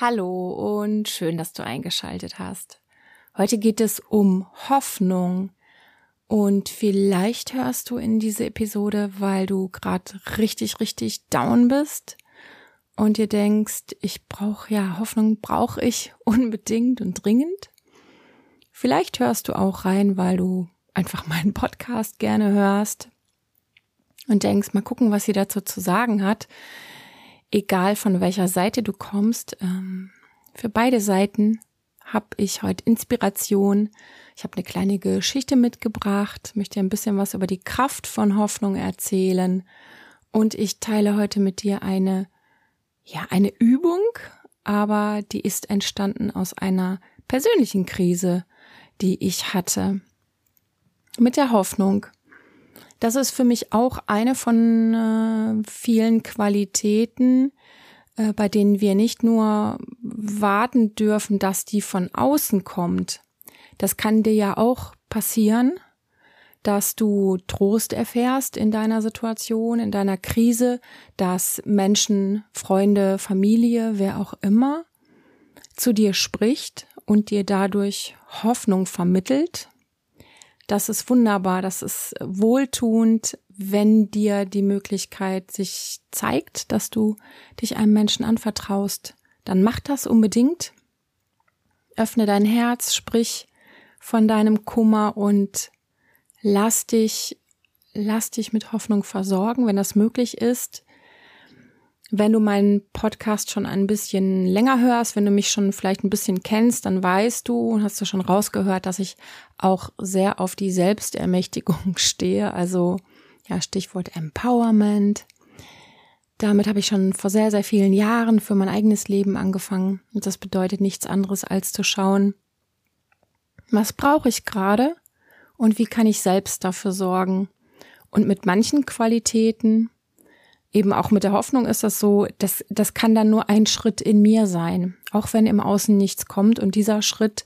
Hallo und schön, dass du eingeschaltet hast. Heute geht es um Hoffnung und vielleicht hörst du in diese Episode, weil du gerade richtig, richtig down bist und dir denkst, ich brauche ja Hoffnung, brauche ich unbedingt und dringend. Vielleicht hörst du auch rein, weil du einfach meinen Podcast gerne hörst und denkst, mal gucken, was sie dazu zu sagen hat egal von welcher Seite du kommst, ähm, für beide Seiten habe ich heute Inspiration. Ich habe eine kleine Geschichte mitgebracht, möchte ein bisschen was über die Kraft von Hoffnung erzählen und ich teile heute mit dir eine ja, eine Übung, aber die ist entstanden aus einer persönlichen Krise, die ich hatte. Mit der Hoffnung, das ist für mich auch eine von äh, vielen Qualitäten, äh, bei denen wir nicht nur warten dürfen, dass die von außen kommt. Das kann dir ja auch passieren, dass du Trost erfährst in deiner Situation, in deiner Krise, dass Menschen, Freunde, Familie, wer auch immer zu dir spricht und dir dadurch Hoffnung vermittelt, das ist wunderbar, das ist wohltuend, wenn dir die Möglichkeit sich zeigt, dass du dich einem Menschen anvertraust. Dann mach das unbedingt. Öffne dein Herz, sprich von deinem Kummer und lass dich, lass dich mit Hoffnung versorgen, wenn das möglich ist. Wenn du meinen Podcast schon ein bisschen länger hörst, wenn du mich schon vielleicht ein bisschen kennst, dann weißt du und hast du schon rausgehört, dass ich auch sehr auf die Selbstermächtigung stehe. Also ja, Stichwort Empowerment. Damit habe ich schon vor sehr, sehr vielen Jahren für mein eigenes Leben angefangen. Und das bedeutet nichts anderes als zu schauen, was brauche ich gerade und wie kann ich selbst dafür sorgen. Und mit manchen Qualitäten eben auch mit der Hoffnung ist das so, das, das kann dann nur ein Schritt in mir sein, auch wenn im Außen nichts kommt. Und dieser Schritt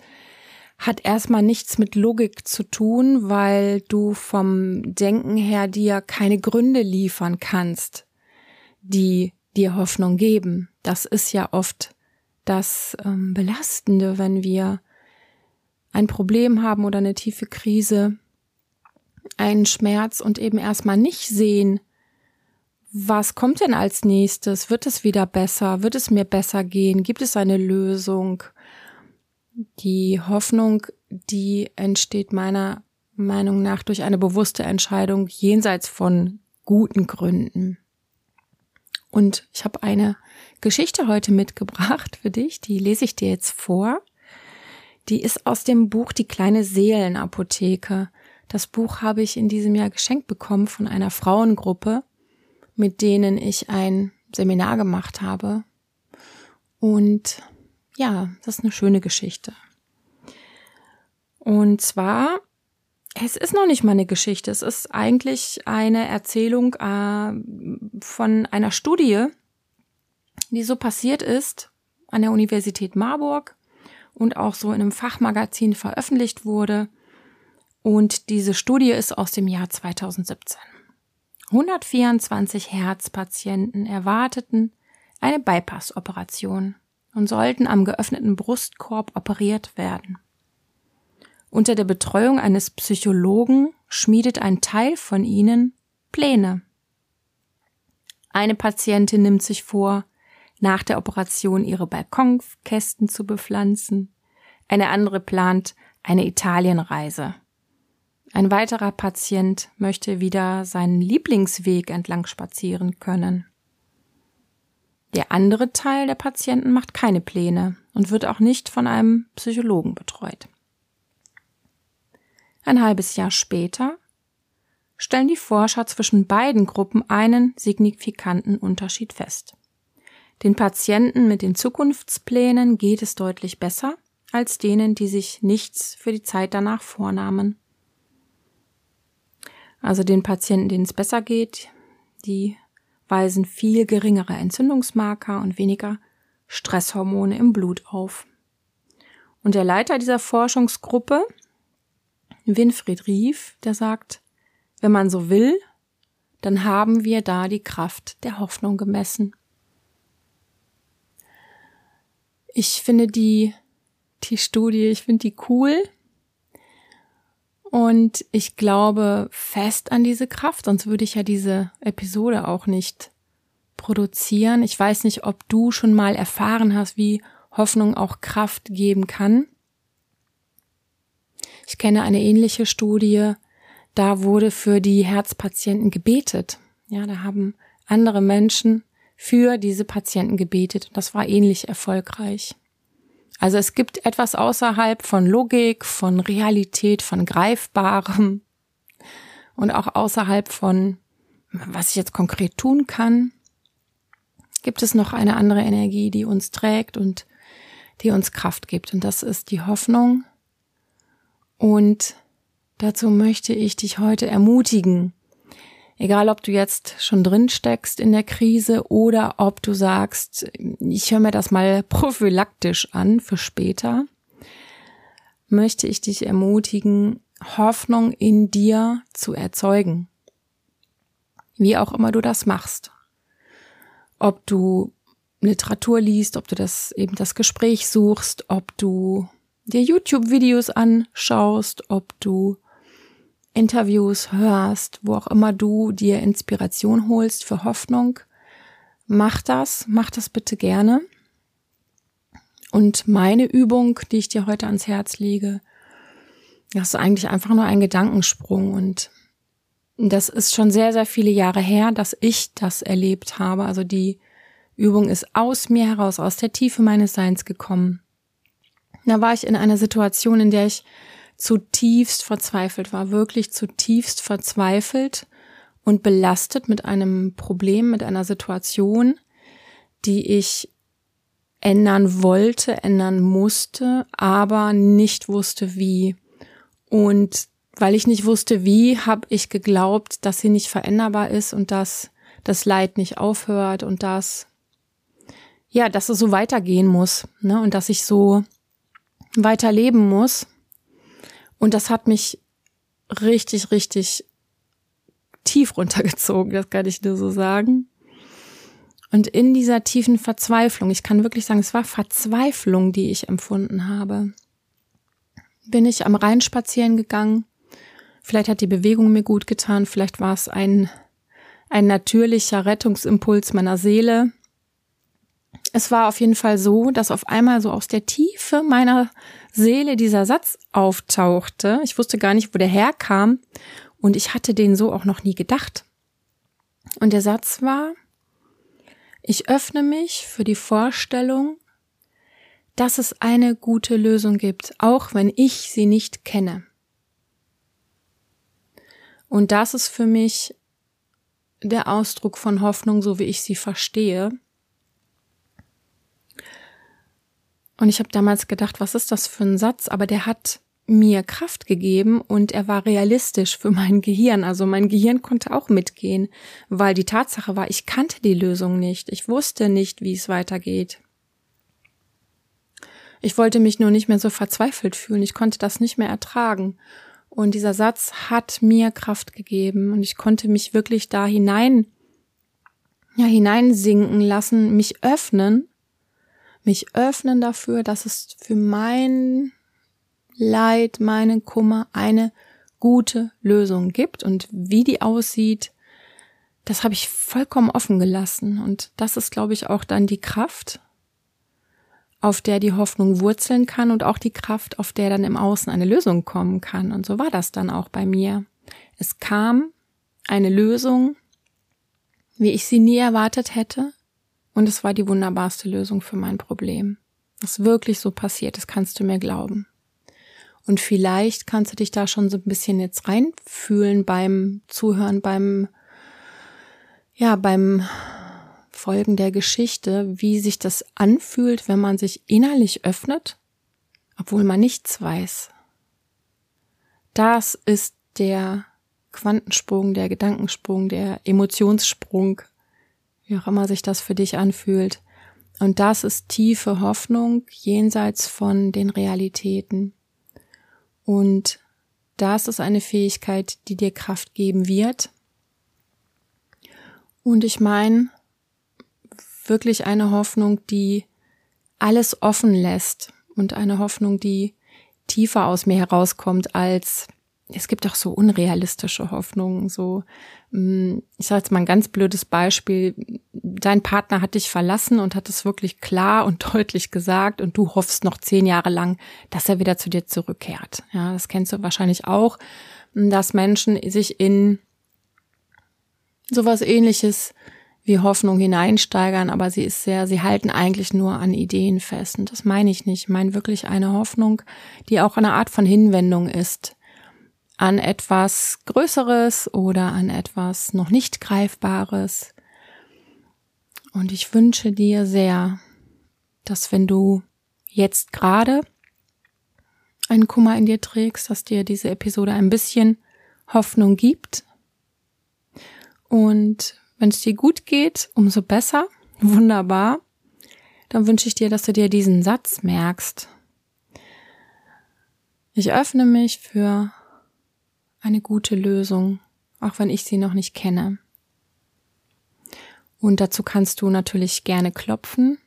hat erstmal nichts mit Logik zu tun, weil du vom Denken her dir keine Gründe liefern kannst, die dir Hoffnung geben. Das ist ja oft das ähm, Belastende, wenn wir ein Problem haben oder eine tiefe Krise, einen Schmerz und eben erstmal nicht sehen, was kommt denn als nächstes? Wird es wieder besser? Wird es mir besser gehen? Gibt es eine Lösung? Die Hoffnung, die entsteht meiner Meinung nach durch eine bewusste Entscheidung jenseits von guten Gründen. Und ich habe eine Geschichte heute mitgebracht für dich, die lese ich dir jetzt vor. Die ist aus dem Buch Die kleine Seelenapotheke. Das Buch habe ich in diesem Jahr geschenkt bekommen von einer Frauengruppe mit denen ich ein Seminar gemacht habe. Und ja, das ist eine schöne Geschichte. Und zwar, es ist noch nicht mal eine Geschichte, es ist eigentlich eine Erzählung äh, von einer Studie, die so passiert ist an der Universität Marburg und auch so in einem Fachmagazin veröffentlicht wurde. Und diese Studie ist aus dem Jahr 2017. 124 Herzpatienten erwarteten eine Bypass-Operation und sollten am geöffneten Brustkorb operiert werden. Unter der Betreuung eines Psychologen schmiedet ein Teil von ihnen Pläne. Eine Patientin nimmt sich vor, nach der Operation ihre Balkonkästen zu bepflanzen. Eine andere plant eine Italienreise. Ein weiterer Patient möchte wieder seinen Lieblingsweg entlang spazieren können. Der andere Teil der Patienten macht keine Pläne und wird auch nicht von einem Psychologen betreut. Ein halbes Jahr später stellen die Forscher zwischen beiden Gruppen einen signifikanten Unterschied fest. Den Patienten mit den Zukunftsplänen geht es deutlich besser als denen, die sich nichts für die Zeit danach vornahmen also den Patienten, denen es besser geht, die weisen viel geringere Entzündungsmarker und weniger Stresshormone im Blut auf. Und der Leiter dieser Forschungsgruppe, Winfried Rief, der sagt, wenn man so will, dann haben wir da die Kraft der Hoffnung gemessen. Ich finde die, die Studie, ich finde die cool. Und ich glaube fest an diese Kraft, sonst würde ich ja diese Episode auch nicht produzieren. Ich weiß nicht, ob du schon mal erfahren hast, wie Hoffnung auch Kraft geben kann. Ich kenne eine ähnliche Studie, da wurde für die Herzpatienten gebetet. Ja, da haben andere Menschen für diese Patienten gebetet. Und das war ähnlich erfolgreich. Also es gibt etwas außerhalb von Logik, von Realität, von Greifbarem und auch außerhalb von, was ich jetzt konkret tun kann, gibt es noch eine andere Energie, die uns trägt und die uns Kraft gibt. Und das ist die Hoffnung. Und dazu möchte ich dich heute ermutigen, Egal, ob du jetzt schon drin steckst in der Krise oder ob du sagst, ich höre mir das mal prophylaktisch an für später, möchte ich dich ermutigen, Hoffnung in dir zu erzeugen. Wie auch immer du das machst. Ob du Literatur liest, ob du das eben das Gespräch suchst, ob du dir YouTube-Videos anschaust, ob du Interviews hörst, wo auch immer du dir Inspiration holst für Hoffnung, mach das, mach das bitte gerne. Und meine Übung, die ich dir heute ans Herz lege, das ist eigentlich einfach nur ein Gedankensprung und das ist schon sehr, sehr viele Jahre her, dass ich das erlebt habe. Also die Übung ist aus mir heraus, aus der Tiefe meines Seins gekommen. Da war ich in einer Situation, in der ich zutiefst verzweifelt war, wirklich zutiefst verzweifelt und belastet mit einem Problem, mit einer Situation, die ich ändern wollte, ändern musste, aber nicht wusste wie. Und weil ich nicht wusste wie, habe ich geglaubt, dass sie nicht veränderbar ist und dass das Leid nicht aufhört und dass ja, dass es so weitergehen muss, ne, und dass ich so weiterleben muss. Und das hat mich richtig, richtig tief runtergezogen, das kann ich nur so sagen. Und in dieser tiefen Verzweiflung, ich kann wirklich sagen, es war Verzweiflung, die ich empfunden habe, bin ich am Rhein spazieren gegangen. Vielleicht hat die Bewegung mir gut getan, vielleicht war es ein, ein natürlicher Rettungsimpuls meiner Seele. Es war auf jeden Fall so, dass auf einmal so aus der Tiefe meiner Seele dieser Satz auftauchte. Ich wusste gar nicht, wo der herkam und ich hatte den so auch noch nie gedacht. Und der Satz war, ich öffne mich für die Vorstellung, dass es eine gute Lösung gibt, auch wenn ich sie nicht kenne. Und das ist für mich der Ausdruck von Hoffnung, so wie ich sie verstehe. Und ich habe damals gedacht, was ist das für ein Satz? Aber der hat mir Kraft gegeben und er war realistisch für mein Gehirn. Also mein Gehirn konnte auch mitgehen, weil die Tatsache war, ich kannte die Lösung nicht. Ich wusste nicht, wie es weitergeht. Ich wollte mich nur nicht mehr so verzweifelt fühlen. Ich konnte das nicht mehr ertragen. Und dieser Satz hat mir Kraft gegeben und ich konnte mich wirklich da hinein, ja, hineinsinken lassen, mich öffnen mich öffnen dafür, dass es für mein Leid, meinen Kummer eine gute Lösung gibt und wie die aussieht, das habe ich vollkommen offen gelassen und das ist, glaube ich, auch dann die Kraft, auf der die Hoffnung wurzeln kann und auch die Kraft, auf der dann im Außen eine Lösung kommen kann. Und so war das dann auch bei mir. Es kam eine Lösung, wie ich sie nie erwartet hätte, und es war die wunderbarste Lösung für mein Problem. Was wirklich so passiert ist, kannst du mir glauben. Und vielleicht kannst du dich da schon so ein bisschen jetzt reinfühlen beim Zuhören, beim, ja, beim Folgen der Geschichte, wie sich das anfühlt, wenn man sich innerlich öffnet, obwohl man nichts weiß. Das ist der Quantensprung, der Gedankensprung, der Emotionssprung, wie auch immer sich das für dich anfühlt. Und das ist tiefe Hoffnung jenseits von den Realitäten. Und das ist eine Fähigkeit, die dir Kraft geben wird. Und ich meine wirklich eine Hoffnung, die alles offen lässt und eine Hoffnung, die tiefer aus mir herauskommt als es gibt auch so unrealistische Hoffnungen, so mm, ich sage jetzt mal ein ganz blödes Beispiel, dein Partner hat dich verlassen und hat es wirklich klar und deutlich gesagt und du hoffst noch zehn Jahre lang, dass er wieder zu dir zurückkehrt. Ja, das kennst du wahrscheinlich auch, dass Menschen sich in sowas ähnliches wie Hoffnung hineinsteigern, aber sie ist sehr, sie halten eigentlich nur an Ideen fest. Und das meine ich nicht. Ich meine wirklich eine Hoffnung, die auch eine Art von Hinwendung ist an etwas Größeres oder an etwas noch nicht Greifbares. Und ich wünsche dir sehr, dass wenn du jetzt gerade einen Kummer in dir trägst, dass dir diese Episode ein bisschen Hoffnung gibt. Und wenn es dir gut geht, umso besser. Wunderbar. Dann wünsche ich dir, dass du dir diesen Satz merkst. Ich öffne mich für eine gute Lösung, auch wenn ich sie noch nicht kenne. Und dazu kannst du natürlich gerne klopfen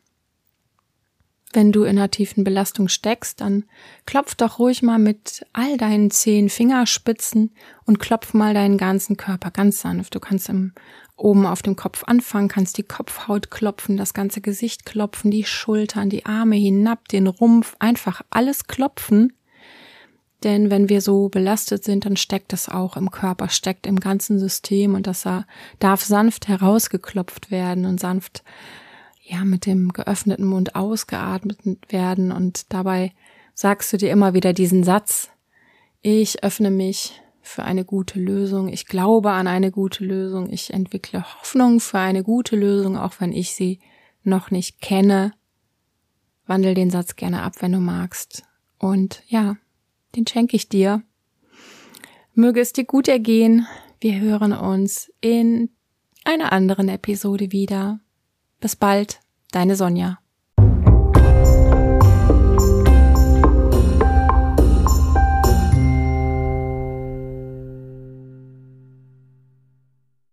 wenn du in einer tiefen Belastung steckst, dann klopf doch ruhig mal mit all deinen zehn Fingerspitzen und klopf mal deinen ganzen Körper ganz sanft. Du kannst im, oben auf dem Kopf anfangen, kannst die Kopfhaut klopfen, das ganze Gesicht klopfen, die Schultern, die Arme hinab, den Rumpf, einfach alles klopfen. Denn wenn wir so belastet sind, dann steckt es auch im Körper, steckt im ganzen System und das darf sanft herausgeklopft werden und sanft ja, mit dem geöffneten Mund ausgeatmet werden und dabei sagst du dir immer wieder diesen Satz, ich öffne mich für eine gute Lösung, ich glaube an eine gute Lösung, ich entwickle Hoffnung für eine gute Lösung, auch wenn ich sie noch nicht kenne. Wandel den Satz gerne ab, wenn du magst. Und ja, den schenke ich dir. Möge es dir gut ergehen. Wir hören uns in einer anderen Episode wieder. Bis bald, deine Sonja.